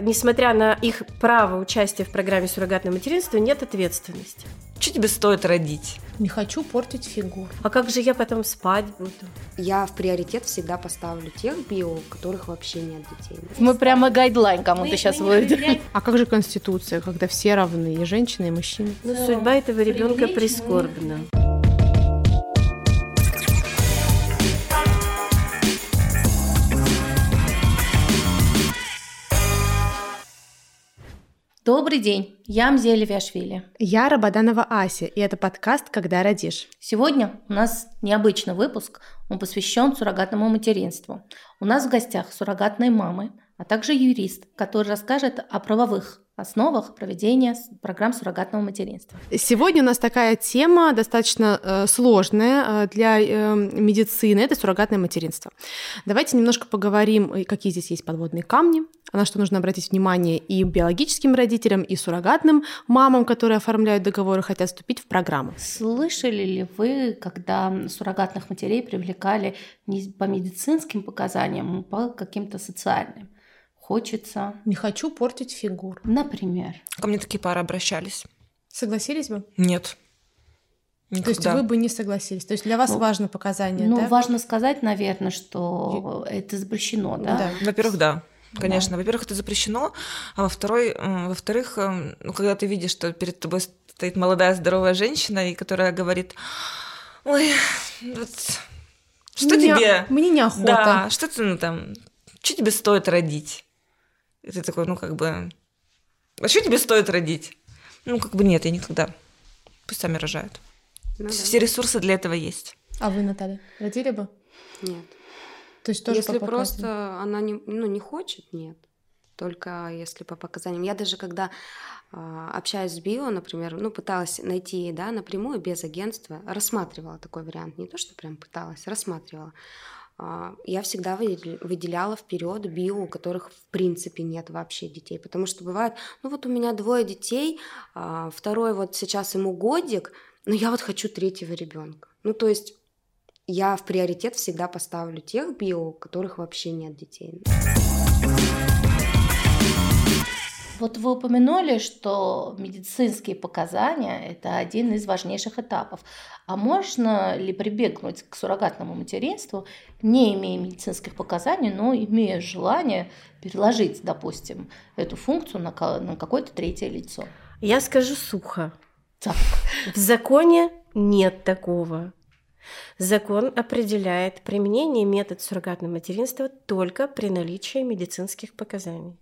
несмотря на их право участия в программе суррогатного материнства, нет ответственности. Что тебе стоит родить? Не хочу портить фигуру. А как же я потом спать буду? Я в приоритет всегда поставлю тех био, у которых вообще нет детей. Мы прямо гайдлайн кому-то сейчас выйдем. А как же Конституция, когда все равны, и женщины, и мужчины? Ну, судьба этого ребенка прискорбна. Добрый день, я Мзея Левиашвили. Я Рабаданова Ася, и это подкаст «Когда родишь». Сегодня у нас необычный выпуск, он посвящен суррогатному материнству. У нас в гостях суррогатные мамы, а также юрист, который расскажет о правовых основах проведения программ суррогатного материнства. Сегодня у нас такая тема достаточно э, сложная э, для э, медицины, это суррогатное материнство. Давайте немножко поговорим, какие здесь есть подводные камни, на что нужно обратить внимание и биологическим родителям, и суррогатным мамам, которые оформляют договоры, хотят вступить в программу. Слышали ли вы, когда суррогатных матерей привлекали не по медицинским показаниям, а по каким-то социальным? Хочется. Не хочу портить фигуру. Например. Ко мне такие пары обращались. Согласились бы? Нет. Никогда. То есть вы бы не согласились. То есть для вас ну, важно показание, ну, да? важно сказать, наверное, что И... это запрещено, да? да. Во-первых, да. Конечно, да. во-первых, это запрещено, а во-второй, во-вторых, ну, когда ты видишь, что перед тобой стоит молодая здоровая женщина, и которая говорит, ой, вот, что мне, тебе? Мне неохота. Да, что ты, ну, там, что тебе стоит родить? И ты такой, ну, как бы, а что тебе стоит родить? Ну, как бы нет, я никогда. Пусть сами рожают. Ну, да. Все ресурсы для этого есть. А вы, Наталья, родили бы? Нет. То есть тоже Если по просто она не, ну, не хочет, нет. Только если по показаниям. Я даже когда э, общаюсь с био, например, ну, пыталась найти, да, напрямую, без агентства, рассматривала такой вариант. Не то, что прям пыталась, рассматривала. А, я всегда выделяла вперед био, у которых в принципе нет вообще детей. Потому что бывает, ну вот у меня двое детей, а, второй вот сейчас ему годик, но я вот хочу третьего ребенка. Ну то есть я в приоритет всегда поставлю тех био, у которых вообще нет детей. Вот вы упомянули, что медицинские показания – это один из важнейших этапов. А можно ли прибегнуть к суррогатному материнству, не имея медицинских показаний, но имея желание переложить, допустим, эту функцию на, какое-то третье лицо? Я скажу сухо. Так. В законе нет такого. Закон определяет применение метода суррогатного материнства только при наличии медицинских показаний.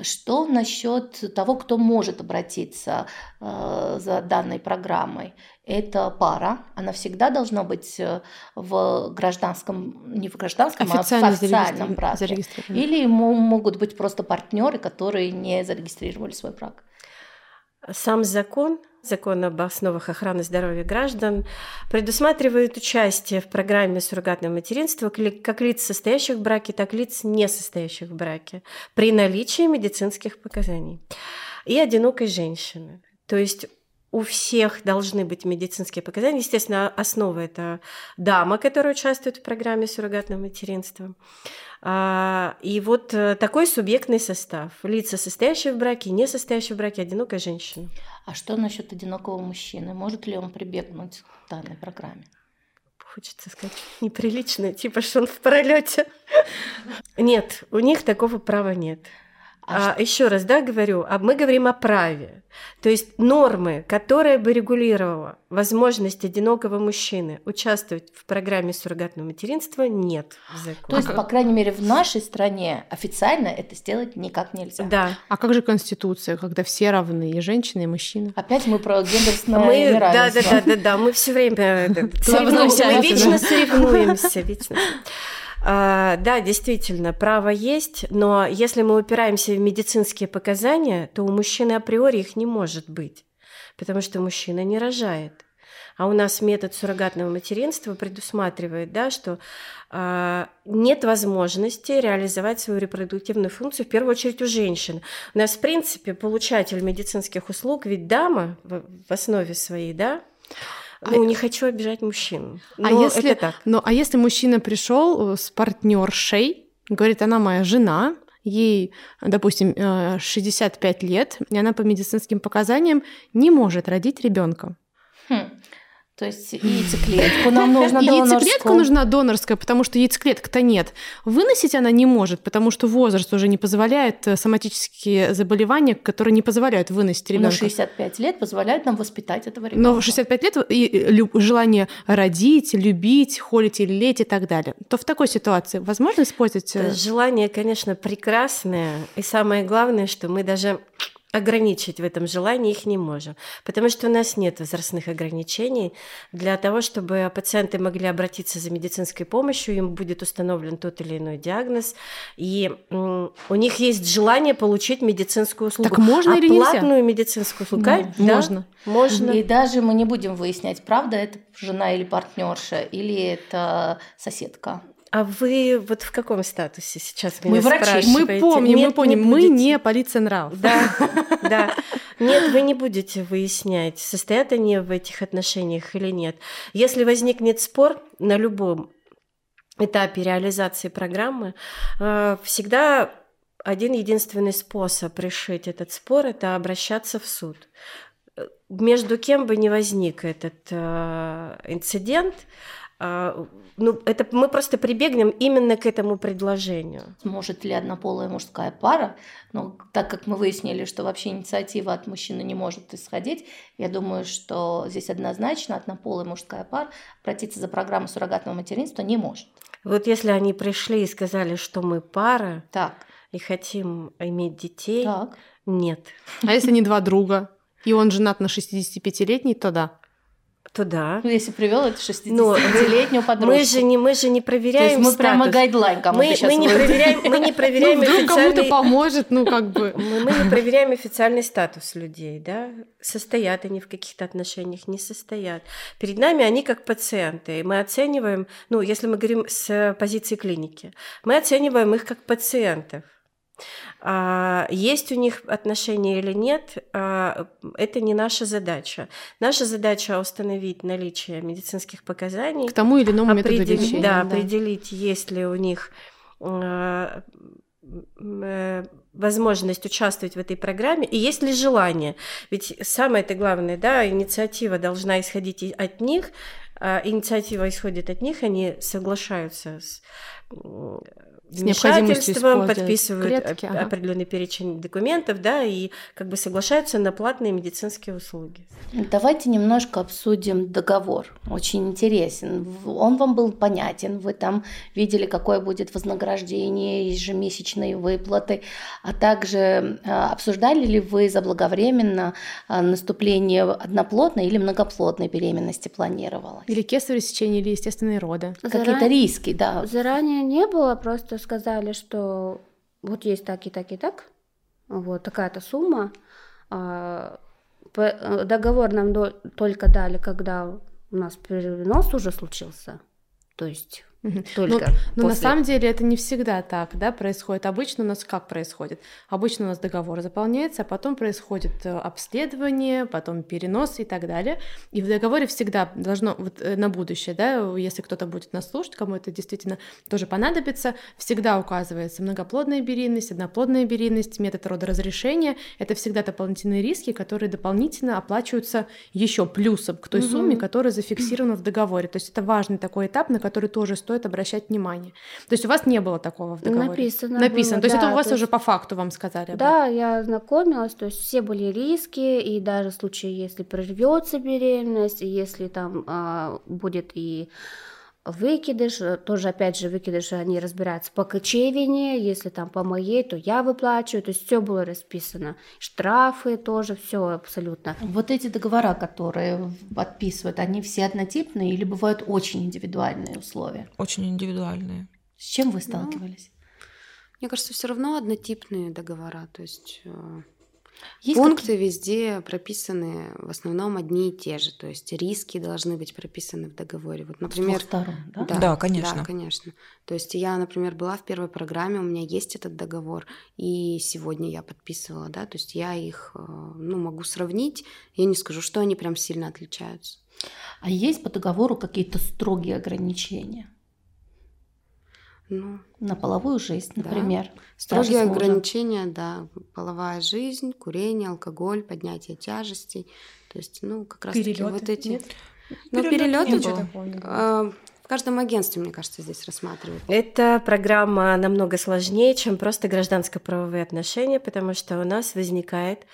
Что насчет того, кто может обратиться э, за данной программой? Это пара, она всегда должна быть э, в гражданском, не в гражданском, Официально а в официальном браке. Или могут быть просто партнеры, которые не зарегистрировали свой брак. Сам закон закон об основах охраны здоровья граждан предусматривает участие в программе суррогатного материнства как лиц, состоящих в браке, так и лиц, не состоящих в браке, при наличии медицинских показаний. И одинокой женщины. То есть у всех должны быть медицинские показания. Естественно, основа – это дама, которая участвует в программе суррогатного материнства. А, и вот э, такой субъектный состав. Лица, состоящие в браке, не состоящие в браке, одинокая женщина. А что насчет одинокого мужчины? Может ли он прибегнуть к данной программе? Хочется сказать неприлично, типа что он в пролете. Нет, у них такого права нет. А, а еще раз, да, говорю, а мы говорим о праве. То есть нормы, которая бы регулировала возможность одинокого мужчины участвовать в программе суррогатного материнства, нет в законе. То есть, по крайней мере, в нашей стране официально это сделать никак нельзя. Да. А как же Конституция, когда все равны, и женщины, и мужчины? Опять мы про гендерное мы. Да, да, да, да, да, мы все время э, соревнуемся, мы вечно соревнуемся, вечно. А, да, действительно, право есть, но если мы упираемся в медицинские показания, то у мужчины априори их не может быть, потому что мужчина не рожает. А у нас метод суррогатного материнства предусматривает, да, что э, нет возможности реализовать свою репродуктивную функцию, в первую очередь у женщин. У нас, в принципе, получатель медицинских услуг, ведь дама в, в основе своей, да, ну, не хочу обижать мужчин. А если, это так. Ну, а если мужчина пришел э, с партнершей, говорит, она моя жена, ей, допустим, 65 лет, и она по медицинским показаниям не может родить ребенка. Хм. То есть яйцеклетку нам нужно донорскую. Яйцеклетка нужна донорская, потому что яйцеклеток-то нет. Выносить она не может, потому что возраст уже не позволяет э, соматические заболевания, которые не позволяют выносить ребенка. Но 65 лет позволяют нам воспитать этого ребенка. Но 65 лет и желание родить, любить, холить или леть и так далее. То в такой ситуации возможно использовать... Э, желание, конечно, прекрасное. И самое главное, что мы даже ограничить в этом желании их не можем, потому что у нас нет возрастных ограничений. Для того, чтобы пациенты могли обратиться за медицинской помощью, им будет установлен тот или иной диагноз, и у них есть желание получить медицинскую услугу. Так можно а или нельзя? платную медицинскую услугу? Ну, да, можно. Можно. И даже мы не будем выяснять, правда это жена или партнерша, или это соседка. А вы вот в каком статусе сейчас меня мы врачи, мы помним, Нет, мы помним, не мы не полиция нрав. Да, да. Нет, вы не будете выяснять, состоят они в этих отношениях или нет. Если возникнет спор на любом этапе реализации программы, э, всегда один единственный способ решить этот спор – это обращаться в суд. Между кем бы ни возник этот э, инцидент, э, ну, это мы просто прибегнем именно к этому предложению. Может ли однополая мужская пара, но так как мы выяснили, что вообще инициатива от мужчины не может исходить, я думаю, что здесь однозначно однополая мужская пара обратиться за программу суррогатного материнства не может. Вот если они пришли и сказали, что мы пара, так. и хотим иметь детей, так. нет. А если не два друга, и он женат на 65-летней, то да туда. Ну, если привел это 60-летнюю подружку. Мы же не, мы же не проверяем То есть мы статус. прямо гайдлайн кому-то мы, мы не проверяем, мы не проверяем ну, вдруг официальный... кому-то поможет, ну как бы. Мы, мы не проверяем официальный статус людей, да, состоят они в каких-то отношениях, не состоят. Перед нами они как пациенты, и мы оцениваем, ну, если мы говорим с позиции клиники, мы оцениваем их как пациентов. А, есть у них отношения или нет, а, это не наша задача. Наша задача установить наличие медицинских показаний. К тому или иному методу лечения. Да, да, определить, есть ли у них а, э, возможность участвовать в этой программе и есть ли желание. Ведь самое это главное, да, инициатива должна исходить от них, инициатива исходит от них, они соглашаются с с вмешательством, подписывают клетки, ага. определенный перечень документов, да, и как бы соглашаются на платные медицинские услуги. Давайте немножко обсудим договор. Очень интересен. Он вам был понятен, вы там видели, какое будет вознаграждение, ежемесячные выплаты, а также а, обсуждали ли вы заблаговременно а, наступление одноплодной или многоплодной беременности планировалось? Или кесарево сечение, или естественные роды. Какие-то риски, да. Заранее не было, просто сказали, что вот есть так и так и так, вот такая-то сумма. А, э, договор нам только дали, когда у нас перенос уже случился. То есть только ну, но на самом деле это не всегда так, да, происходит. Обычно у нас как происходит? Обычно у нас договор заполняется, а потом происходит э, обследование, потом перенос и так далее. И в договоре всегда должно, вот э, на будущее, да, если кто-то будет нас слушать, кому это действительно тоже понадобится, всегда указывается многоплодная беременность, одноплодная беременность, метод родоразрешения. Это всегда дополнительные риски, которые дополнительно оплачиваются еще плюсом к той угу. сумме, которая зафиксирована в договоре. То есть это важный такой этап, на который тоже стоит стоит обращать внимание. То есть у вас не было такого в договоре? Написано. Написано. Было, то есть да, это у вас уже есть... по факту вам сказали? Да, я ознакомилась, то есть все были риски, и даже в случае, если прервется беременность, если там а, будет и Выкидыш, э, тоже опять же выкидыш, они разбираются по кочевине, если там по моей, то я выплачиваю, то есть все было расписано, штрафы тоже, все абсолютно. Вот эти договора, которые подписывают, они все однотипные или бывают очень индивидуальные условия? Очень индивидуальные. С чем вы ну, сталкивались? Ну, мне кажется, все равно однотипные договора, то есть э, есть Пункты какие? везде прописаны в основном одни и те же, то есть риски должны быть прописаны в договоре. Вот, например, С сторон, да? Да, да, конечно. Да, конечно. То есть я, например, была в первой программе, у меня есть этот договор, и сегодня я подписывала, да, то есть я их, э, ну, могу сравнить, я не скажу, что они прям сильно отличаются. А есть по договору какие-то строгие ограничения? Ну, на половую жизнь, например. Да. Строгие ограничения, да, половая жизнь, курение, алкоголь, поднятие тяжестей. То есть, ну, как раз таки вот эти... Нет? Ну, перелеты, перелеты в каждом агентстве, мне кажется, здесь рассматривают. Эта программа намного сложнее, чем просто гражданско-правовые отношения, потому что у нас возникает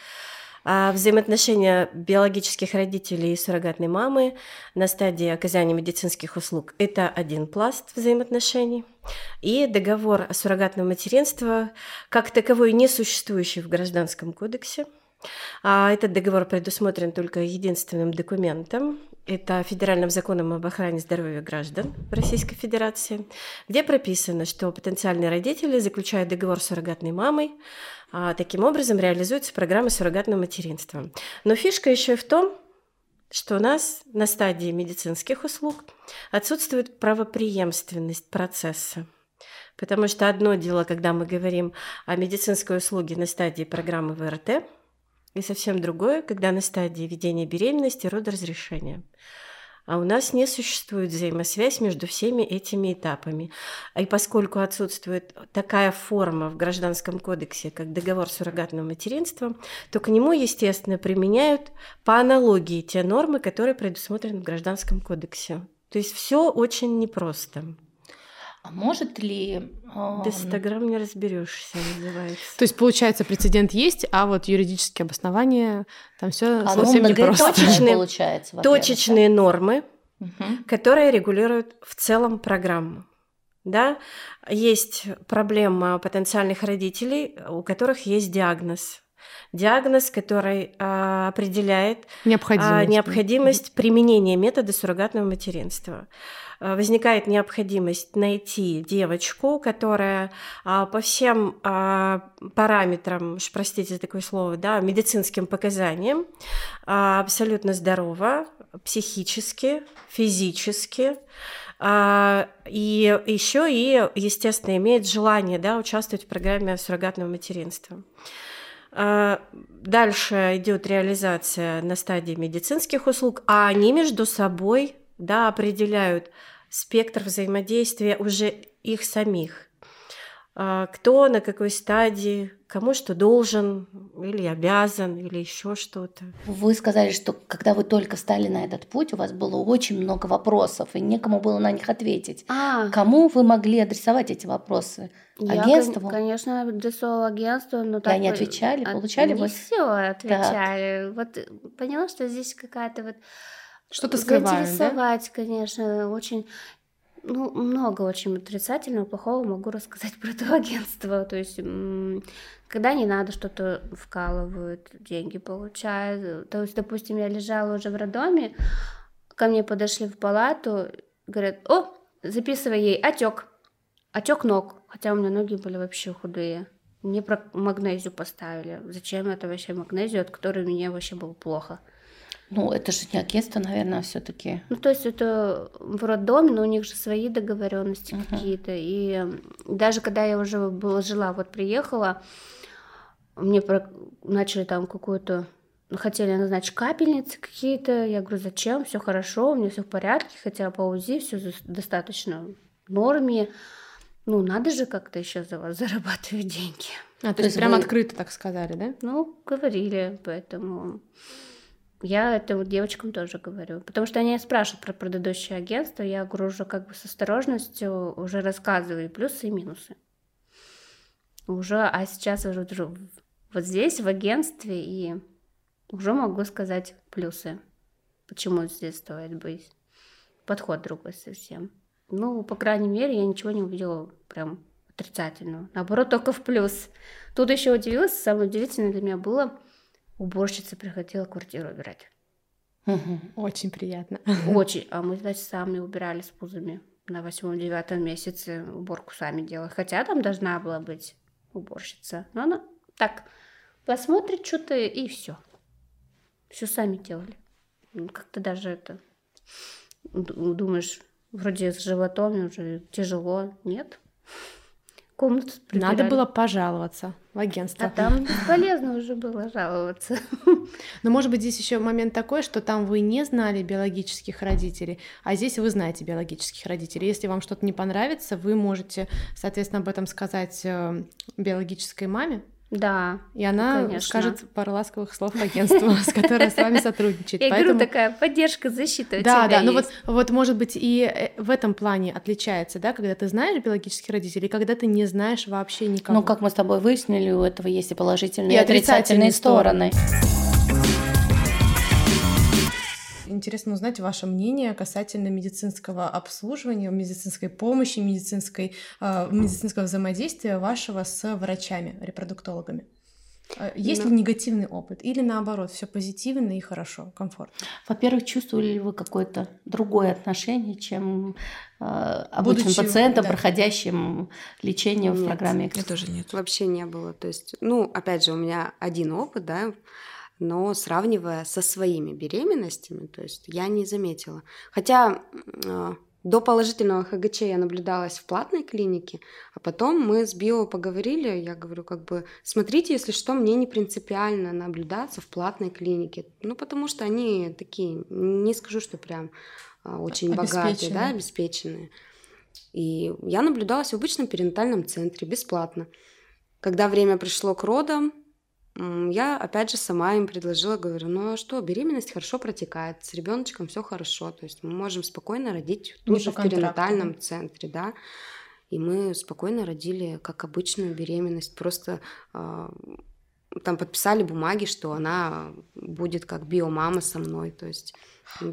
а взаимоотношения биологических родителей и суррогатной мамы на стадии оказания медицинских услуг – это один пласт взаимоотношений. И договор о суррогатном материнстве, как таковой не существующий в Гражданском кодексе. А этот договор предусмотрен только единственным документом это федеральным законом об охране здоровья граждан Российской Федерации, где прописано, что потенциальные родители заключают договор с суррогатной мамой, таким образом реализуется программа суррогатного материнства. Но фишка еще и в том, что у нас на стадии медицинских услуг отсутствует правопреемственность процесса. Потому что одно дело, когда мы говорим о медицинской услуге на стадии программы ВРТ – и совсем другое, когда на стадии ведения беременности родоразрешения. А у нас не существует взаимосвязь между всеми этими этапами. И поскольку отсутствует такая форма в Гражданском кодексе, как договор с суррогатным материнством, то к нему, естественно, применяют по аналогии те нормы, которые предусмотрены в Гражданском кодексе. То есть все очень непросто. А может ли... До 100 грамм не разберешься, называется. То есть, получается, прецедент есть, а вот юридические обоснования, там все а совсем ну, непросто. Точечные, получается, точечные нормы, угу. которые регулируют в целом программу. Да? Есть проблема потенциальных родителей, у которых есть диагноз диагноз, который а, определяет необходимость, а, необходимость применения метода суррогатного материнства. Э, возникает необходимость найти девочку, которая а, по всем а, параметрам, простите за такое слово, да, медицинским показаниям а, абсолютно здорова, психически, физически, и еще и, естественно, имеет желание да, участвовать в программе суррогатного материнства. Дальше идет реализация на стадии медицинских услуг, а они между собой да, определяют спектр взаимодействия уже их самих. А, кто на какой стадии, кому что должен или обязан, или еще что-то. Вы сказали, что когда вы только стали на этот путь, у вас было очень много вопросов, и некому было на них ответить. А. Кому вы могли адресовать эти вопросы? Агентству? Я, конечно, адресовала агентству, но так... И они отвечали, получали? Не все отвечали. Так. Вот поняла, что здесь какая-то вот что-то скрываем, Заинтересовать, да? конечно, очень ну, много очень отрицательного, плохого могу рассказать про это агентство. То есть, когда не надо, что-то вкалывают, деньги получают. То есть, допустим, я лежала уже в роддоме, ко мне подошли в палату, говорят, о, записывай ей отек, отек ног, хотя у меня ноги были вообще худые. Мне про магнезию поставили. Зачем это вообще магнезию, от которой мне вообще было плохо? Ну, это же не агентство, наверное, все-таки. Ну, то есть это в роддоме, но у них же свои договоренности uh-huh. какие-то. И даже когда я уже была жила, вот приехала, мне про... начали там какую-то хотели назначить капельницы какие-то. Я говорю, зачем? Все хорошо, у меня все в порядке, хотя по УЗИ все достаточно в норме. Ну, надо же как-то еще за вас зарабатывать деньги. А, то, то есть, есть прям вы... открыто так сказали, да? Ну, говорили, поэтому я это вот девочкам тоже говорю. Потому что они спрашивают про предыдущее агентство, я уже как бы с осторожностью уже рассказываю плюсы и минусы. Уже, а сейчас уже вот здесь, в агентстве, и уже могу сказать плюсы. Почему здесь стоит быть. Подход другой совсем. Ну, по крайней мере, я ничего не увидела прям отрицательного. Наоборот, только в плюс. Тут еще удивилась, самое удивительное для меня было, уборщица приходила квартиру убирать. Очень приятно. Очень. А мы, значит, сами убирали с пузами. На восьмом-девятом месяце уборку сами делали. Хотя там должна была быть уборщица. Но она так посмотрит что-то и все. Все сами делали. Ну, как-то даже это думаешь, вроде с животом уже тяжело. Нет. Комнату Надо было пожаловаться в агентство. А там бесполезно уже было жаловаться. Но может быть здесь еще момент такой, что там вы не знали биологических родителей, а здесь вы знаете биологических родителей. Если вам что-то не понравится, вы можете, соответственно, об этом сказать э, биологической маме, да. И она конечно. скажет пару ласковых слов агентству, с которым с вами сотрудничает. Я говорю, такая поддержка, защита Да, да, ну вот, вот может быть и э, в этом плане отличается, да, когда ты знаешь биологических родителей, когда ты не знаешь вообще никого. Ну, как мы с тобой выяснили, у этого есть и положительные, и отрицательные стороны. Интересно узнать ваше мнение касательно медицинского обслуживания, медицинской помощи, медицинской, э, медицинского взаимодействия вашего с врачами, репродуктологами. А, есть Но... ли негативный опыт или наоборот, все позитивно и хорошо, комфортно? Во-первых, чувствовали ли вы какое-то другое отношение, чем э, обычным Будучи, пациентам, да. проходящим лечение нет, в программе? Я тоже нет. Вообще не было. То есть, ну, опять же, у меня один опыт, да, но сравнивая со своими беременностями, то есть я не заметила. Хотя э, до положительного ХГЧ я наблюдалась в платной клинике, а потом мы с Био поговорили, я говорю, как бы, смотрите, если что, мне не принципиально наблюдаться в платной клинике, ну, потому что они такие, не скажу, что прям э, очень богатые, да, обеспеченные. И я наблюдалась в обычном перинатальном центре бесплатно. Когда время пришло к родам, я, опять же, сама им предложила, говорю, ну а что, беременность хорошо протекает, с ребеночком все хорошо, то есть мы можем спокойно родить тут же в перинатальном да? центре, да, и мы спокойно родили, как обычную беременность, просто э, там подписали бумаги, что она будет как биомама со мной, то есть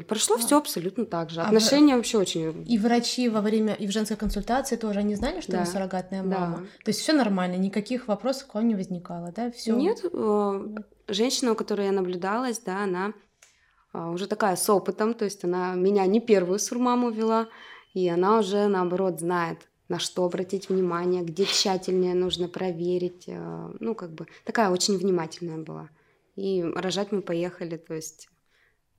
Прошло а, все абсолютно так же. Отношения а вообще очень. И врачи во время и в женской консультации тоже они знали, что да. вы суррогатная мама. Да. То есть все нормально, никаких вопросов к вам не возникало, да? Все. Нет, э, женщина, у которой я наблюдалась, да, она э, уже такая с опытом, то есть она меня не первую сурмаму вела, и она уже наоборот знает, на что обратить внимание, где тщательнее нужно проверить. Э, ну, как бы такая очень внимательная была. И рожать мы поехали, то есть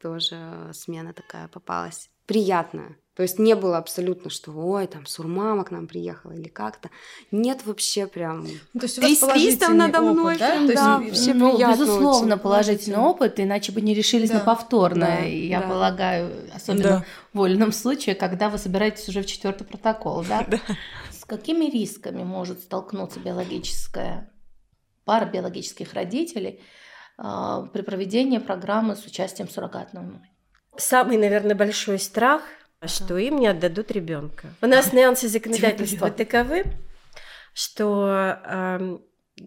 тоже смена такая попалась. Приятная. То есть не было абсолютно, что ой, там сурмама к нам приехала или как-то. Нет вообще прям. Ну, то есть у вас положительный надо мной. Опыт, да? То есть, да, все ну, приятно безусловно, очень. положительный опыт, иначе бы не решились да. на повторное. Да. Я да. полагаю, особенно да. в вольном случае, когда вы собираетесь уже в четвертый протокол, да? да? С какими рисками может столкнуться биологическая пара биологических родителей? А, при проведении программы с участием суррогатной мамы. Самый, наверное, большой страх, что им не отдадут ребенка. У нас нюансы законодательства таковы, что э,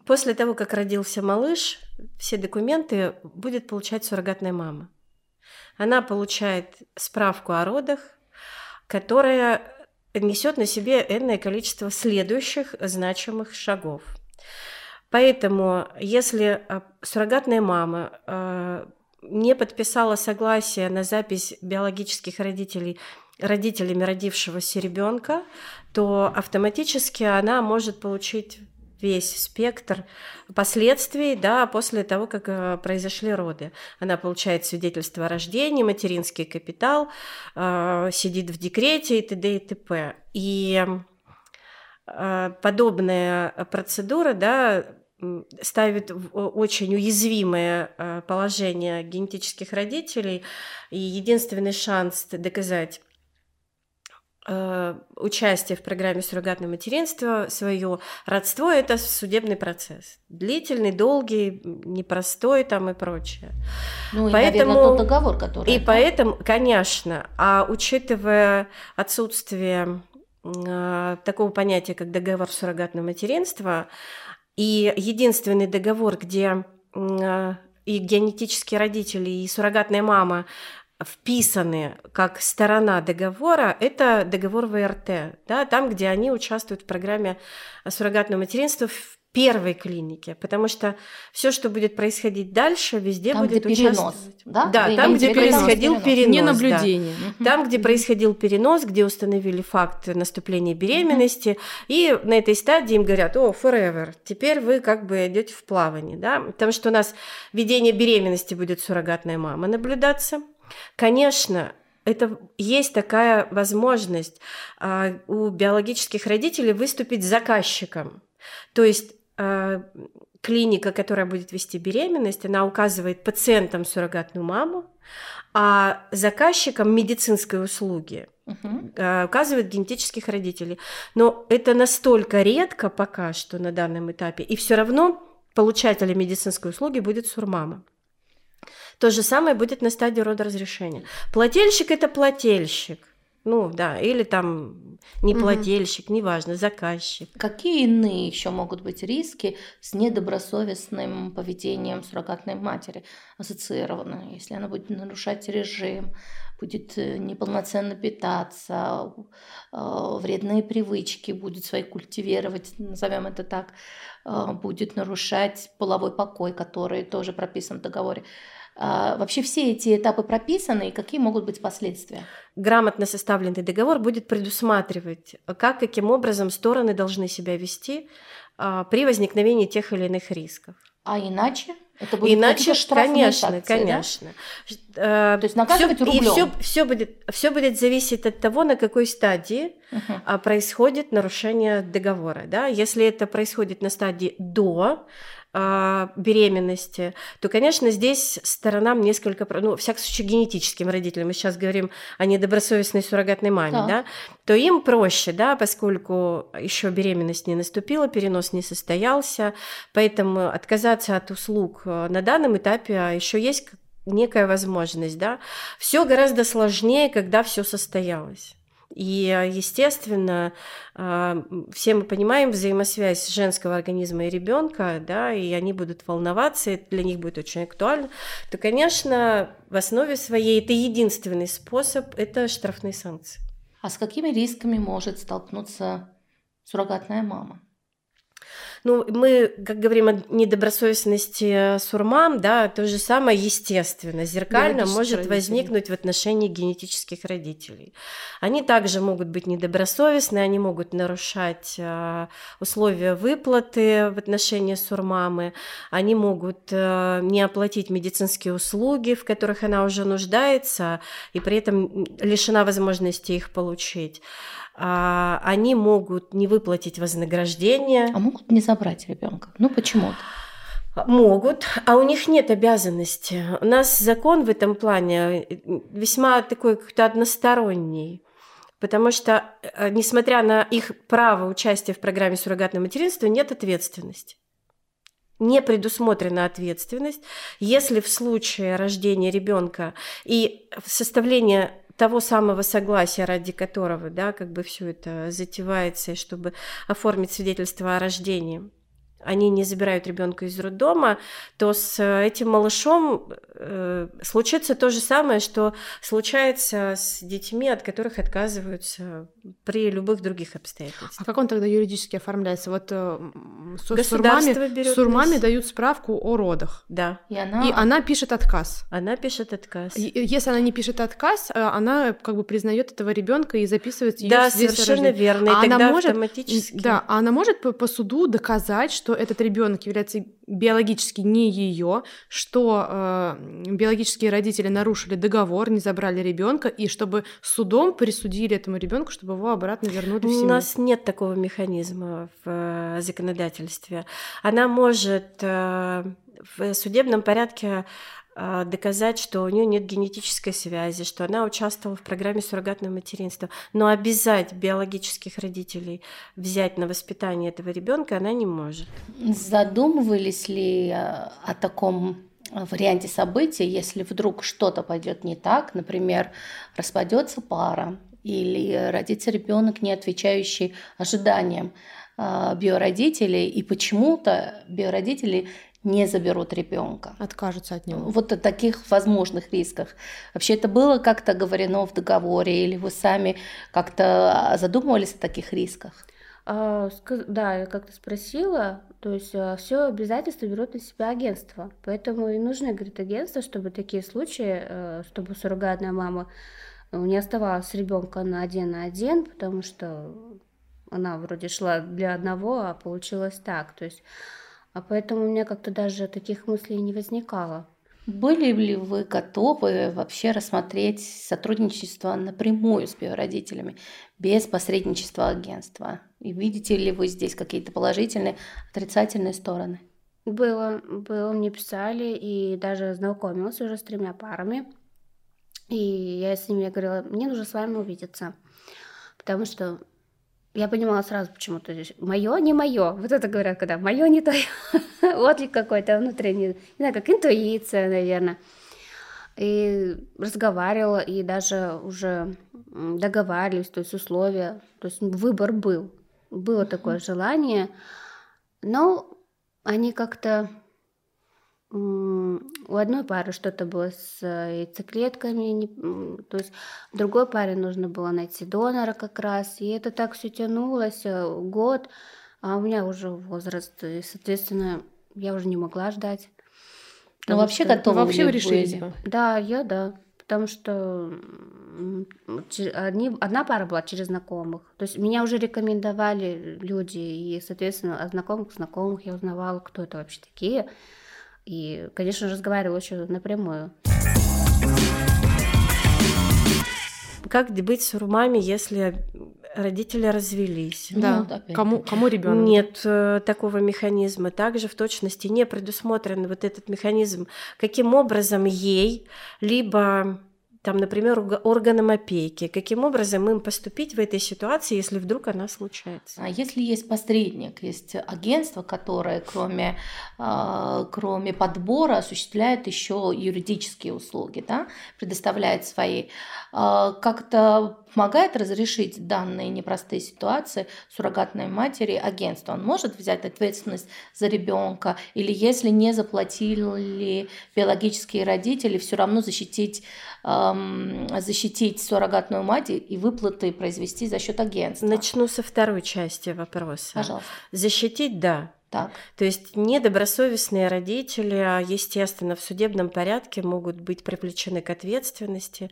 после того, как родился малыш, все документы будет получать суррогатная мама. Она получает справку о родах, которая несет на себе энное количество следующих значимых шагов – Поэтому, если э, суррогатная мама э, не подписала согласие на запись биологических родителей родителями родившегося ребенка, то автоматически она может получить весь спектр последствий да, после того, как э, произошли роды. Она получает свидетельство о рождении, материнский капитал, сидит в декрете и т.д. и т.п. И подобная процедура да, ставит в очень уязвимое э, положение генетических родителей, и единственный шанс доказать э, участие в программе суррогатного материнства, свое родство – это судебный процесс. Длительный, долгий, непростой там и прочее. Ну и, поэтому, наверное, тот договор, который… И да? поэтому, конечно, а учитывая отсутствие э, такого понятия, как договор суррогатного материнства, и единственный договор, где а, и генетические родители, и суррогатная мама вписаны как сторона договора, это договор ВРТ, да, там, где они участвуют в программе суррогатного материнства в первой клинике, потому что все, что будет происходить дальше, везде там, будет где перенос, да? Да, там, где происходил перенос, перенос не наблюдение, да. там, где происходил перенос, где установили факт наступления беременности, и на этой стадии им говорят, о, forever, теперь вы как бы идете в плавание, да, потому что у нас ведение беременности будет суррогатная мама наблюдаться, конечно, это есть такая возможность а, у биологических родителей выступить заказчиком. То есть клиника, которая будет вести беременность, она указывает пациентам суррогатную маму, а заказчикам медицинской услуги угу. указывает генетических родителей. Но это настолько редко пока что на данном этапе, и все равно получателем медицинской услуги будет сурмама. То же самое будет на стадии родоразрешения. Плательщик – это плательщик. Ну да, или там не плательщик, угу. неважно, заказчик. Какие иные еще могут быть риски с недобросовестным поведением суррогатной матери ассоциированы, если она будет нарушать режим, будет э, неполноценно питаться, э, вредные привычки будет свои культивировать, назовем это так, э, будет нарушать половой покой, который тоже прописан в договоре. А, вообще все эти этапы прописаны и какие могут быть последствия? Грамотно составленный договор будет предусматривать, как, каким образом стороны должны себя вести а, при возникновении тех или иных рисков. А иначе? Это будет Иначе, конечно, санкции, конечно. Да? То есть наказывать всё, рублем. И все, все, будет, все будет зависеть от того, на какой стадии uh-huh. происходит нарушение договора. Да? Если это происходит на стадии до беременности, то, конечно, здесь сторонам несколько, ну, в всяком случае, генетическим родителям, мы сейчас говорим о недобросовестной суррогатной маме, да, да то им проще, да, поскольку еще беременность не наступила, перенос не состоялся, поэтому отказаться от услуг э, на данном этапе еще есть некая возможность, да. Все гораздо сложнее, когда все состоялось. И, естественно, а, все мы понимаем взаимосвязь женского организма и ребенка, да, и они будут волноваться, и для них будет очень актуально, то, конечно, в основе своей это единственный способ – это штрафные санкции. А с какими рисками может столкнуться суррогатная мама? Ну, мы, как говорим о недобросовестности сурмам, да, то же самое естественно, зеркально может родителей. возникнуть в отношении генетических родителей. Они также могут быть недобросовестны, они могут нарушать э, условия выплаты в отношении сурмамы, они могут э, не оплатить медицинские услуги, в которых она уже нуждается, и при этом лишена возможности их получить а, они могут не выплатить вознаграждение. А могут не забрать ребенка. Ну почему-то. Могут, а у них нет обязанности. У нас закон в этом плане весьма такой как-то односторонний. Потому что, э, несмотря на их право участия в программе суррогатного материнства, нет ответственности. Не предусмотрена ответственность, если в случае рождения ребенка и составления того самого согласия, ради которого, да, как бы все это затевается, чтобы оформить свидетельство о рождении они не забирают ребенка из роддома, то с этим малышом э, случится то же самое, что случается с детьми, от которых отказываются при любых других обстоятельствах. А как он тогда юридически оформляется? Вот э, с, сурмами, сурмами дают справку о родах. Да. И она... И она пишет отказ. Она пишет отказ. И, если она не пишет отказ, э, она как бы признает этого ребенка и записывает ее Да, совершенно верно. И а тогда она может, автоматически. Да, а она может по, по суду доказать, что этот ребенок является биологически не ее, что э, биологические родители нарушили договор, не забрали ребенка, и чтобы судом присудили этому ребенку, чтобы его обратно вернули в семью. У нас нет такого механизма в э, законодательстве. Она может э, в судебном порядке доказать, что у нее нет генетической связи, что она участвовала в программе суррогатного материнства. Но обязать биологических родителей взять на воспитание этого ребенка она не может. Задумывались ли а, о таком варианте событий, если вдруг что-то пойдет не так, например, распадется пара или родится ребенок, не отвечающий ожиданиям а, биородителей, и почему-то биородители не заберут ребенка. Откажутся от него. Вот о таких возможных рисках. Вообще это было как-то говорено в договоре, или вы сами как-то задумывались о таких рисках? А, да, я как-то спросила, то есть а, все обязательства берут на себя агентство, поэтому и нужно, говорит, агентство, чтобы такие случаи, э, чтобы суррогатная мама не оставалась с ребенком на один на один, потому что она вроде шла для одного, а получилось так, то есть а поэтому у меня как-то даже таких мыслей не возникало. Были ли вы готовы вообще рассмотреть сотрудничество напрямую с биородителями, без посредничества агентства? И видите ли вы здесь какие-то положительные, отрицательные стороны? Было, было, мне писали, и даже знакомилась уже с тремя парами. И я с ними говорила, мне нужно с вами увидеться. Потому что я понимала сразу почему-то мое не мое. Вот это говорят, когда мое не то. Отклик какой-то внутренний. Не знаю, как интуиция, наверное. И разговаривала, и даже уже договаривались, то есть условия, то есть выбор был. Было такое желание. Но они как-то у одной пары что-то было с э, яйцеклетками, то есть другой паре нужно было найти донора как раз, и это так все тянулось э, год, а у меня уже возраст, и, соответственно, я уже не могла ждать. Ну вообще что... готовы вообще вы решились? Да, я да, потому что одни, одна пара была через знакомых. То есть меня уже рекомендовали люди, и, соответственно, от знакомых знакомых я узнавала, кто это вообще такие. И, конечно, разговаривала еще напрямую. Как быть с урмами, если родители развелись? Да, ну, кому, кому ребенок? Нет э, такого механизма. Также в точности не предусмотрен вот этот механизм, каким образом ей либо там, например, органам опеки, каким образом им поступить в этой ситуации, если вдруг она случается. А если есть посредник, есть агентство, которое кроме, э, кроме подбора осуществляет еще юридические услуги, да, предоставляет свои, э, как-то помогает разрешить данные непростые ситуации суррогатной матери агентство. Он может взять ответственность за ребенка или если не заплатили биологические родители, все равно защитить эм, защитить суррогатную мать и выплаты произвести за счет агентства. Начну со второй части вопроса. Пожалуйста. Защитить, да. Так. То есть недобросовестные родители, а, естественно, в судебном порядке могут быть привлечены к ответственности,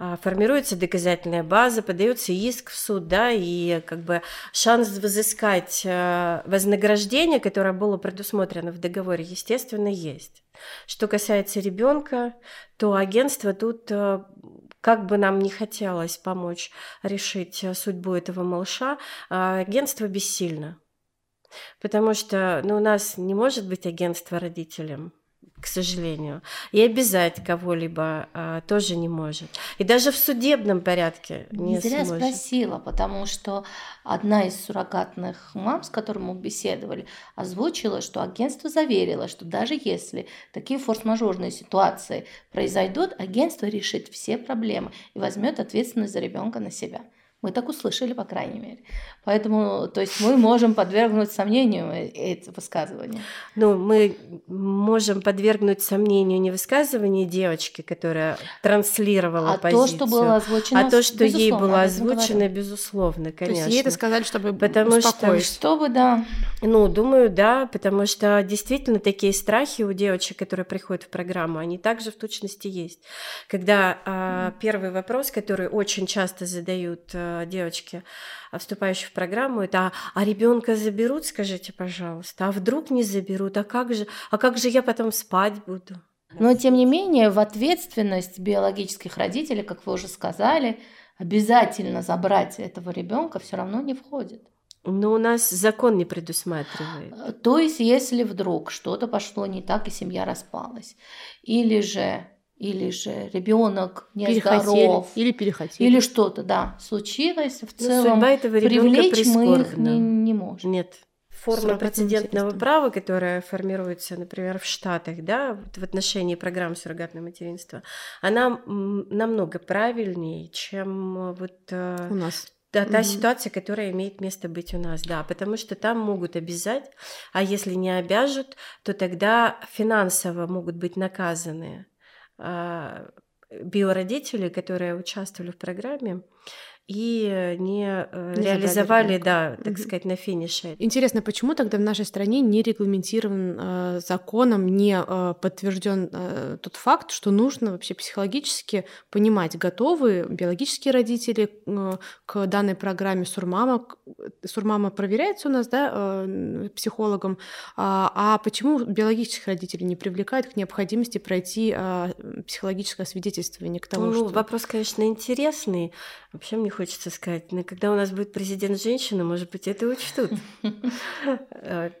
а, формируется доказательная база, подается иск в суд, да, и как бы шанс взыскать а, вознаграждение, которое было предусмотрено в договоре, естественно, есть. Что касается ребенка, то агентство тут как бы нам не хотелось помочь решить судьбу этого малыша, агентство бессильно. Потому что ну, у нас не может быть агентство родителям, к сожалению. И обязать кого-либо а, тоже не может. И даже в судебном порядке не, не зря сможет. спросила, потому что одна из суррогатных мам, с которой мы беседовали, озвучила, что агентство заверило, что даже если такие форс-мажорные ситуации произойдут, агентство решит все проблемы и возьмет ответственность за ребенка на себя. Мы так услышали, по крайней мере. Поэтому, то есть мы можем подвергнуть сомнению это высказывание. Ну, мы можем подвергнуть сомнению не высказывание девочки, которая транслировала а позицию, то, что было озвучено, а то, что ей было озвучено, безусловно, конечно. То есть ей это сказали, чтобы потому успокоить. Что, чтобы, да. Ну, думаю, да, потому что действительно такие страхи у девочек, которые приходят в программу, они также в точности есть. Когда а, первый вопрос, который очень часто задают а, девочки, а, вступающие в программу, это а ребенка заберут, скажите, пожалуйста, а вдруг не заберут, а как же, а как же я потом спать буду? Но тем не менее в ответственность биологических родителей, как вы уже сказали, обязательно забрать этого ребенка все равно не входит. Но у нас закон не предусматривает. То есть, если вдруг что-то пошло не так и семья распалась, или же или же ребенок не здоров, или перехотели, или что-то, да, случилось. В Но целом судьба этого привлечь мы их не, не можем. Нет. Форма прецедентного права, которая формируется, например, в Штатах, да, в отношении программ суррогатного материнства, она намного правильнее, чем вот э, у нас. Да, та угу. ситуация, которая имеет место быть у нас, да, потому что там могут обязать, а если не обяжут, то тогда финансово могут быть наказаны биородители, которые участвовали в программе, и не, э, не реализовали, да, так угу. сказать, на финише. Интересно, почему тогда в нашей стране не регламентирован э, законом, не э, подтвержден э, тот факт, что нужно вообще психологически понимать, готовы биологические родители э, к данной программе Сурмама. Сурмама проверяется у нас, да, э, психологом, а, а почему биологических родителей не привлекают к необходимости пройти э, психологическое свидетельствование к тому, ну, что... Вопрос, конечно, интересный. Вообще мне хочется сказать, но когда у нас будет президент женщина, может быть, это учтут.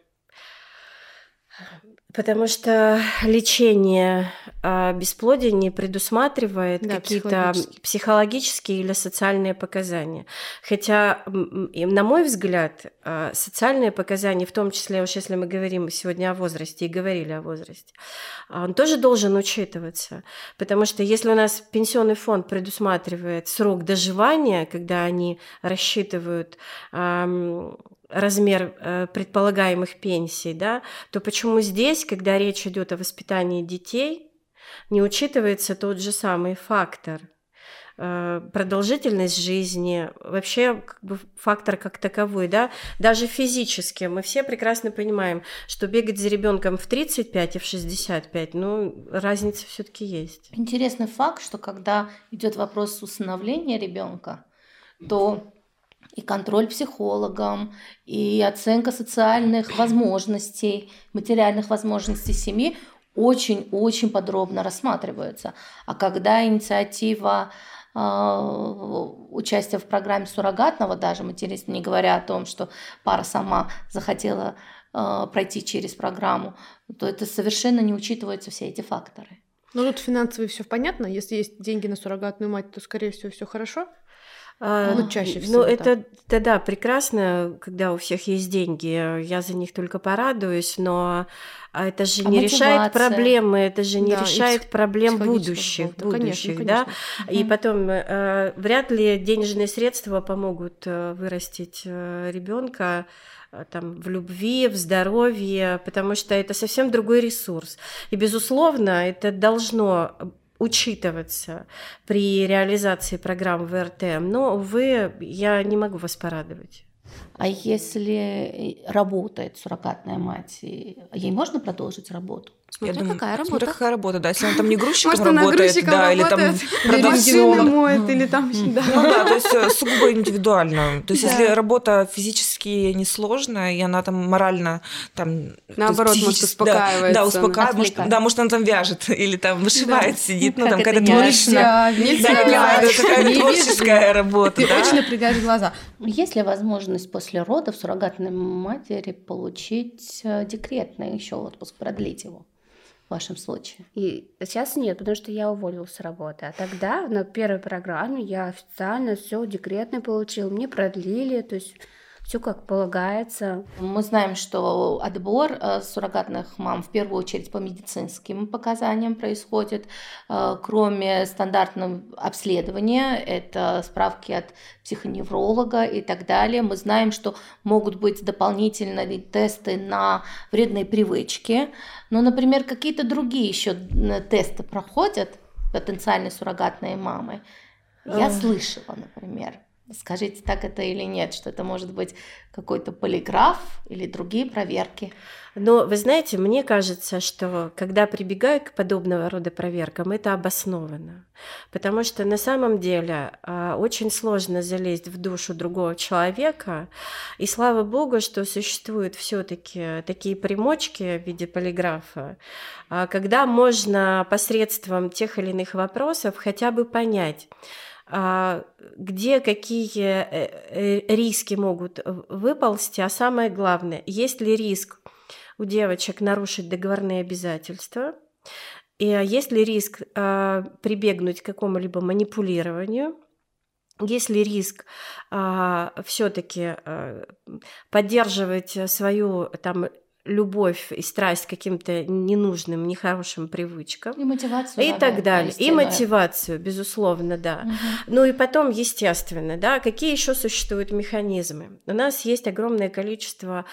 Потому что лечение э, бесплодия не предусматривает да, какие-то психологические. психологические или социальные показания. Хотя, на мой взгляд, э, социальные показания, в том числе, уж если мы говорим сегодня о возрасте и говорили о возрасте, он тоже должен учитываться. Потому что если у нас пенсионный фонд предусматривает срок доживания, когда они рассчитывают размер э, предполагаемых пенсий, да, то почему здесь, когда речь идет о воспитании детей, не учитывается тот же самый фактор э, продолжительность жизни, вообще как бы фактор как таковой, да, даже физически. Мы все прекрасно понимаем, что бегать за ребенком в 35 и в 65, ну, разница все-таки есть. Интересный факт, что когда идет вопрос усыновления ребенка, то и контроль психологом, и оценка социальных возможностей, материальных возможностей семьи очень-очень подробно рассматриваются. А когда инициатива э, участия в программе суррогатного даже материнства, не говоря о том, что пара сама захотела э, пройти через программу, то это совершенно не учитываются все эти факторы. Ну тут финансовые все понятно. Если есть деньги на суррогатную мать, то, скорее всего, все хорошо. А, ну, чаще всего. Ну, это, это да, прекрасно, когда у всех есть деньги. Я за них только порадуюсь, но это же а не решает проблемы, это же не да, решает проблем будущих, да, будущих, конечно, да. Конечно. И потом э, вряд ли денежные средства помогут э, вырастить э, ребенка э, там, в любви, в здоровье, потому что это совсем другой ресурс. И, безусловно, это должно учитываться при реализации программ ВРТ, но, увы, я не могу вас порадовать. А если работает суррогатная мать, ей можно продолжить работу? Смотря я думаю, какая работа. Смотря какая работа, да. Если она там не грузчиком Может, работает, да, или там продавцом. моет, или там... Да. Ну да, то есть э, сугубо индивидуально. То есть если работа физически несложная, и она там морально там... Наоборот, может, успокаивается. Да, успокаивает. Может, да, может, она там вяжет или там вышивает, сидит, ну там какая-то творческая. Да, такая творческая работа. Ты очень напрягаешь глаза. Есть ли возможность после родов суррогатной матери получить э, декретный еще отпуск, продлить его? В вашем случае? И сейчас нет, потому что я уволилась с работы. А тогда на первой программе я официально все декретное получил. Мне продлили, то есть все как полагается. Мы знаем, что отбор э, суррогатных мам в первую очередь по медицинским показаниям происходит. Э, кроме стандартного обследования, это справки от психоневролога и так далее, мы знаем, что могут быть дополнительные тесты на вредные привычки. Но, например, какие-то другие еще тесты проходят потенциальные суррогатные мамы. Я слышала, например, Скажите, так это или нет, что это может быть какой-то полиграф или другие проверки? Но вы знаете, мне кажется, что когда прибегают к подобного рода проверкам, это обоснованно. Потому что на самом деле а, очень сложно залезть в душу другого человека. И слава богу, что существуют все-таки такие примочки в виде полиграфа, а, когда можно посредством тех или иных вопросов хотя бы понять, где какие э, э, риски могут выползти, а самое главное, есть ли риск у девочек нарушить договорные обязательства, и есть ли риск а, прибегнуть к какому-либо манипулированию, есть ли риск а, все-таки поддерживать свою там любовь и страсть к каким-то ненужным, нехорошим привычкам. И мотивацию. И так далее. И мотивацию, безусловно, да. Угу. Ну и потом, естественно, да, какие еще существуют механизмы? У нас есть огромное количество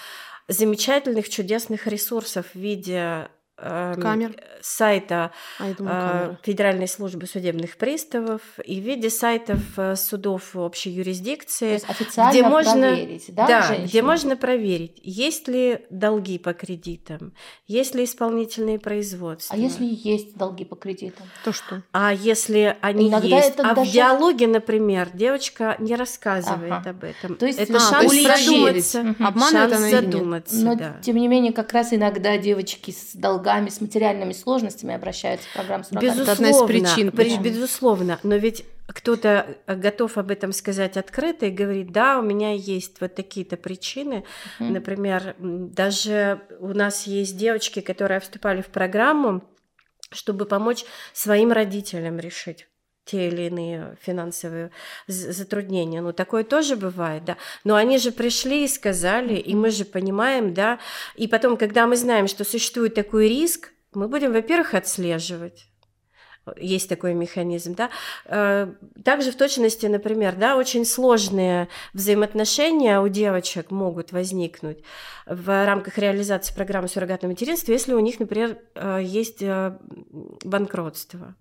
замечательных, чудесных ресурсов в виде Камер. сайта А, думаю, э. Федеральной службы судебных приставов и в виде сайтов э, судов общей То юрисдикции, есть официально где можно, проверить, да, да, где можно проверить, есть ли долги по кредитам, есть ли исполнительные производства. А если есть долги по кредитам? То что? А если они Иногда есть, это а даже- в диалоге, например, девочка не рассказывает Ага. об этом. То есть это А, шанс то есть задуматься. Обманывает шанс задуматься, Но, да. тем не менее, как раз иногда девочки с долгами, с материальными сложностями обращаются в программу суррогатного. Это одна из причин, при- почему. безусловно. Но ведь кто-то э, готов об этом сказать открыто и говорит, да, у меня есть вот такие-то причины. Мгм. Например, даже у нас есть девочки, которые вступали в программу, чтобы помочь своим родителям решить те или иные финансовые затруднения. Ну, такое тоже бывает, да. Но они же пришли и сказали, и мы же понимаем, да. И потом, когда мы знаем, что существует такой риск, мы будем, во-первых, отслеживать. Есть такой механизм, да. Э, Также в точности, например, да, очень сложные взаимоотношения у девочек могут возникнуть в рамках реализации программы суррогатного материнства, если у них, например, э, есть э, банкротство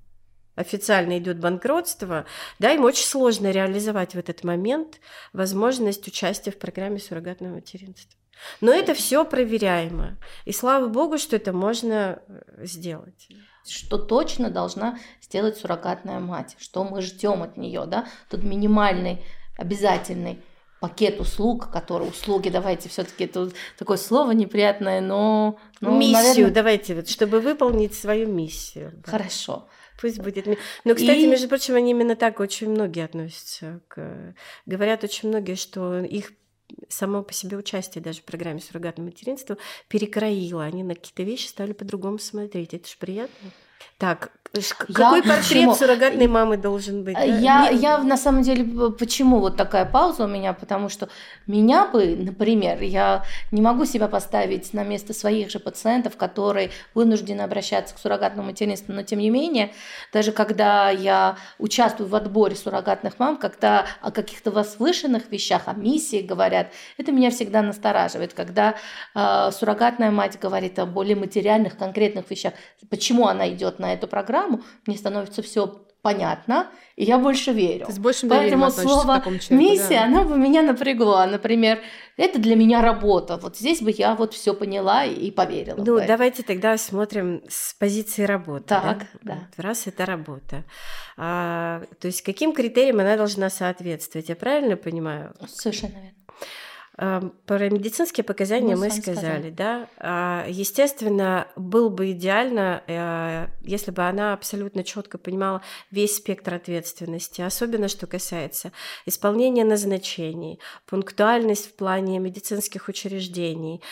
официально идет банкротство, да, им очень сложно реализовать в этот момент возможность участия в программе суррогатного материнства. Но это все проверяемо. И слава богу, что это можно э, сделать. Что точно должна сделать суррогатная мать? Что мы ждем от нее, да? Тут минимальный, обязательный пакет услуг, которые услуги, давайте все-таки это такое слово неприятное, но ну, миссию, наверное, давайте, вот, чтобы выполнить свою миссию. да. хорошо. Пусть будет. Но, кстати, И- между прочим, они именно так очень многие относятся. К... Говорят очень многие, что их само по себе участие даже в программе суррогатного материнства перекроило. Они на какие-то вещи стали по-другому смотреть. Это же приятно. Так, ш- к- Я какой портрет почему? суррогатной мамы должен быть? да? Я, Не- я на самом деле, почему вот такая пауза у меня? Потому что меня бы, например, я не могу себя поставить на место своих же пациентов, которые вынуждены обращаться к суррогатному материнству, но тем не менее, даже когда я участвую в отборе суррогатных мам, когда о каких-то возвышенных вещах, о миссии говорят, это меня всегда настораживает, когда э, суррогатная мать говорит о более материальных, конкретных вещах, почему она идет на эту программу, мне становится все понятно, и я больше верю. С большим доверием Поэтому слово человеку, миссия, да. оно бы меня напрягло. Например, это для меня работа. Вот здесь бы я вот все поняла и поверила. Ну, это. давайте тогда смотрим с позиции работы. Так, да? да. Вот раз это работа. А, то есть каким критериям она должна соответствовать? Я правильно понимаю? Совершенно верно. А, Про медицинские показания Мы мы, вами сказали, сказали. да. А, Естественно, было бы идеально, э, если бы она абсолютно четко понимала весь спектр ответственности, особенно что касается исполнения назначений, пунктуальность в плане медицинских учреждений,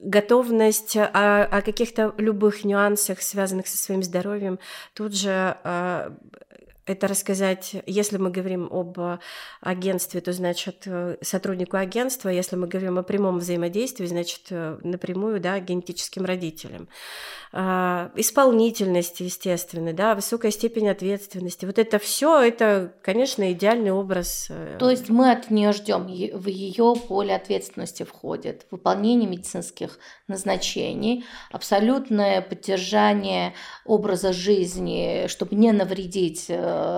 готовность о, каких-то любых нюансах, связанных со своим здоровьем, тут же а, это рассказать, если мы говорим об э, агентстве, то значит э, сотруднику агентства, если мы говорим о прямом взаимодействии, значит э, напрямую, да, генетическим родителям. А, Исполнительность, естественно, да, высокая степень ответственности. Вот это все, это, конечно, идеальный образ. То есть мы от нее ждем, в ее поле ответственности входит выполнение медицинских назначений, абсолютное поддержание образа жизни, чтобы не навредить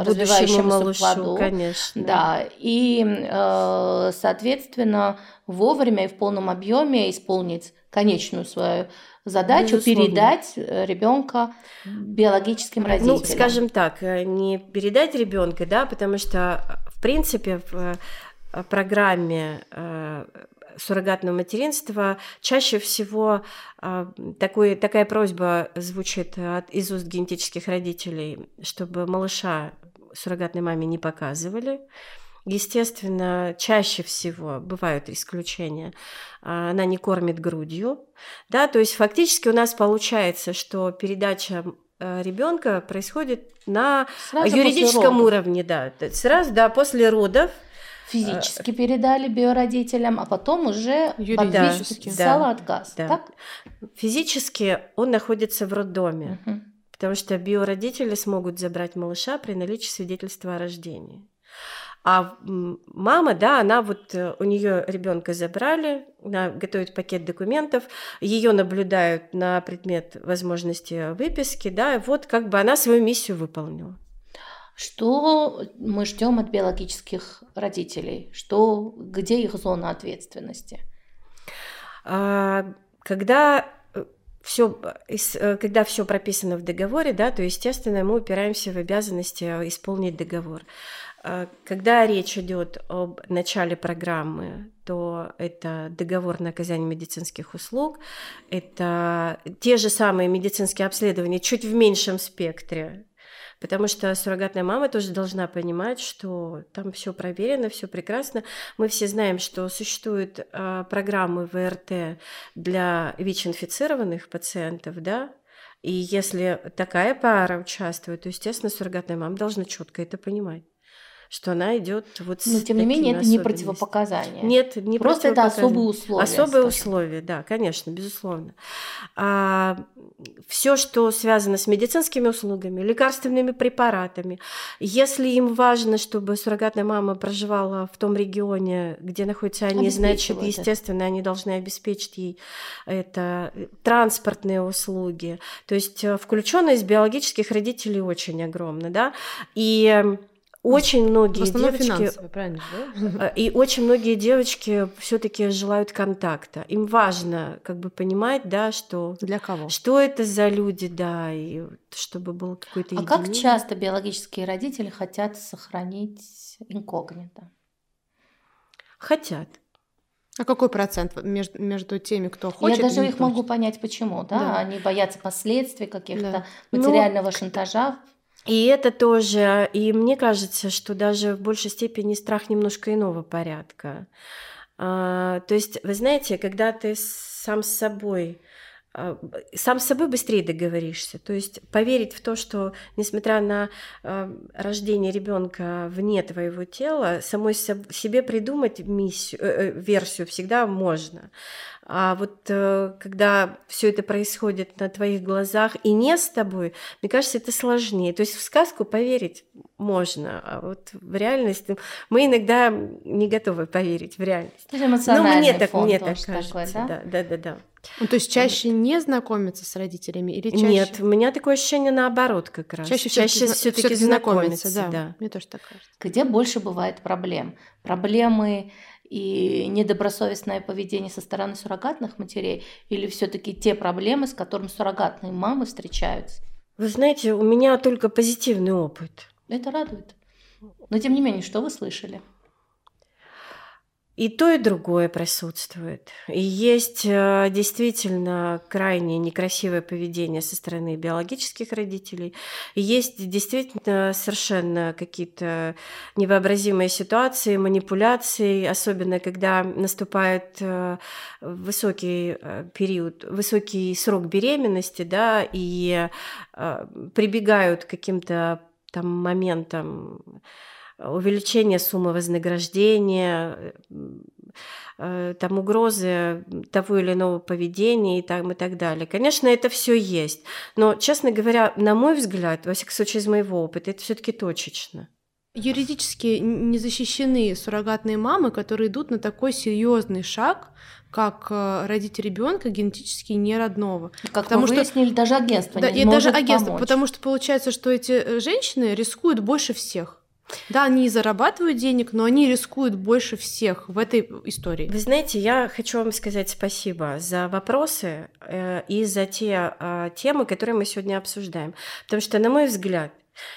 развивающемуся малышу, плоду. конечно. Да, и, э, соответственно, вовремя и в полном объеме исполнить конечную свою задачу Безусловно. передать ребенка биологическим родителям. Ну, скажем так, э, не передать ребенка, да, потому что, в принципе, в э, программе э, суррогатного материнства чаще всего э, такой, такая просьба звучит от, из уст генетических родителей, чтобы малыша суррогатной маме не показывали. Естественно, чаще всего бывают исключения. а, Она не кормит грудью, да, то есть фактически у нас получается, что передача ребенка происходит на Сразу юридическом уровне, да, сразу, да, после родов. Физически передали биородителям, а потом уже подписала Да, отказ. да. Так? Физически он находится в роддоме, Мгм. потому что биородители смогут забрать малыша при наличии свидетельства о рождении. А мама, да, она вот э, у нее ребенка забрали, она готовит пакет документов, ее наблюдают на предмет возможности выписки, да, и вот как бы она свою миссию выполнила. Что мы ждем от биологических родителей? Что, где их зона ответственности? А, когда все, э, когда все прописано в договоре, да, то, естественно, мы упираемся в обязанности исполнить договор. А, когда речь идет об начале программы, то это договор на оказание медицинских услуг, это те же самые медицинские обследования, чуть в меньшем спектре, Потому что суррогатная мама тоже должна понимать, что там все проверено, все прекрасно. Мы все знаем, что существуют э, программы ВРТ для ВИЧ-инфицированных пациентов, да, и если такая пара участвует, то, естественно, суррогатная мама должна четко это понимать что она идет вот Но тем не менее это не противопоказание. Нет, не Просто это особые условия. Особые скажем. условия, да, конечно, безусловно. А, все, что связано с медицинскими услугами, лекарственными препаратами, если им важно, чтобы суррогатная мама проживала в том регионе, где находятся они, значит, естественно, они должны обеспечить ей это транспортные услуги. То есть э, включенность биологических родителей очень огромна, да, и очень многие девочки правильно, да? Э, и очень многие девочки все-таки желают контакта. Им важно как бы понимать, да, что для кого, что это за люди, да, и чтобы был какой-то. А единение. как часто биологические родители хотят сохранить инкогнито? Хотят. А какой процент между, между теми, кто хочет? Я даже их могу понять, почему, да? да. Они боятся последствий каких-то да. материального ну, шантажа. И это тоже, и мне кажется, что даже в большей степени страх немножко иного порядка. А, то есть, вы знаете, когда ты сам с собой а, сам с собой быстрее договоришься. То есть поверить в то, что несмотря на э, рождение ребенка вне твоего тела, самой себе придумать миссию, э, э, версию всегда можно. А вот э, когда все это происходит на твоих глазах и не с тобой, мне кажется, это сложнее. То есть в сказку поверить можно, а вот в реальность мы иногда не готовы поверить в реальность. Ну, мне так, мне так кажется. Такой, да? да, да, да, да. Ну, то есть чаще вот. не знакомиться с родителями или чаще? Нет, у меня такое ощущение наоборот как раз. Чаще, чаще все-таки знакомиться, да. да. Мне тоже так кажется. Где больше бывает проблем? Проблемы и недобросовестное поведение со стороны суррогатных матерей или все-таки те проблемы, с которыми суррогатные мамы встречаются? Вы знаете, у меня только позитивный опыт. Это радует. Но тем не менее, что вы слышали? И то, и другое присутствует. И есть э, действительно крайне некрасивое поведение со стороны биологических родителей. И есть действительно совершенно какие-то невообразимые ситуации, манипуляции, особенно когда наступает э, высокий э, период, высокий срок беременности, да, и прибегают к каким-то там моментам увеличение суммы вознаграждения, э, там угрозы того или иного поведения и, там, и так далее. Конечно, это все есть. Но, честно говоря, на мой взгляд, во всяком случае из моего опыта, это все-таки точечно. Юридически не защищены суррогатные мамы, которые идут на такой серьезный шаг, как э, родить ребенка генетически неродного. Как потому что выяснили, даже агентство да, не и может даже агентство, помочь. потому что получается, что эти э, женщины рискуют больше всех. Да, они зарабатывают денег, но они рискуют больше всех в этой истории. Вы знаете, я хочу вам сказать спасибо за вопросы э, и за те э, темы, которые мы сегодня обсуждаем. Потому что, на мой взгляд,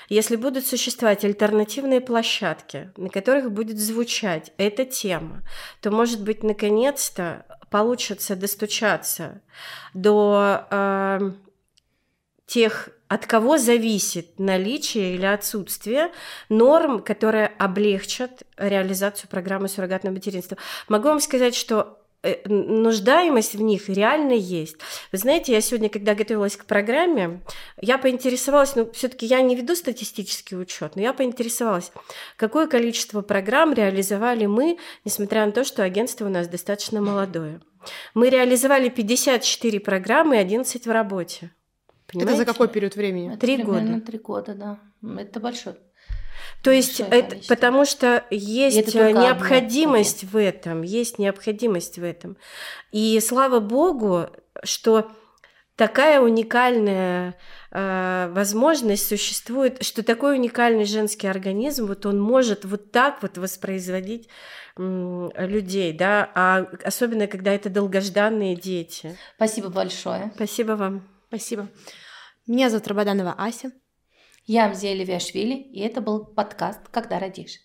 если будут существовать альтернативные площадки, на которых будет звучать эта тема, то, может быть, наконец-то получится достучаться до э, тех от кого зависит наличие или отсутствие норм, которые облегчат реализацию программы суррогатного материнства. Могу вам сказать, что э, нуждаемость в них реально есть. Вы знаете, я сегодня, когда готовилась к программе, я поинтересовалась, ну, все-таки я не веду статистический учет, но я поинтересовалась, какое количество программ реализовали мы, несмотря на то, что агентство у нас достаточно молодое. Мы реализовали 54 программы и 11 в работе. Понимаете? Это за какой период времени? Это три года. Три года, да. Это большой. То есть, это, потому что есть это необходимость в этом, есть необходимость в этом. И слава богу, что такая уникальная э, возможность существует, что такой уникальный женский организм, вот он может вот так вот воспроизводить э, людей, да, а особенно когда это долгожданные дети. Спасибо большое. Спасибо вам. Спасибо. Меня зовут Рабаданова Ася. Я Амзия Левиашвили, и это был подкаст «Когда родишь».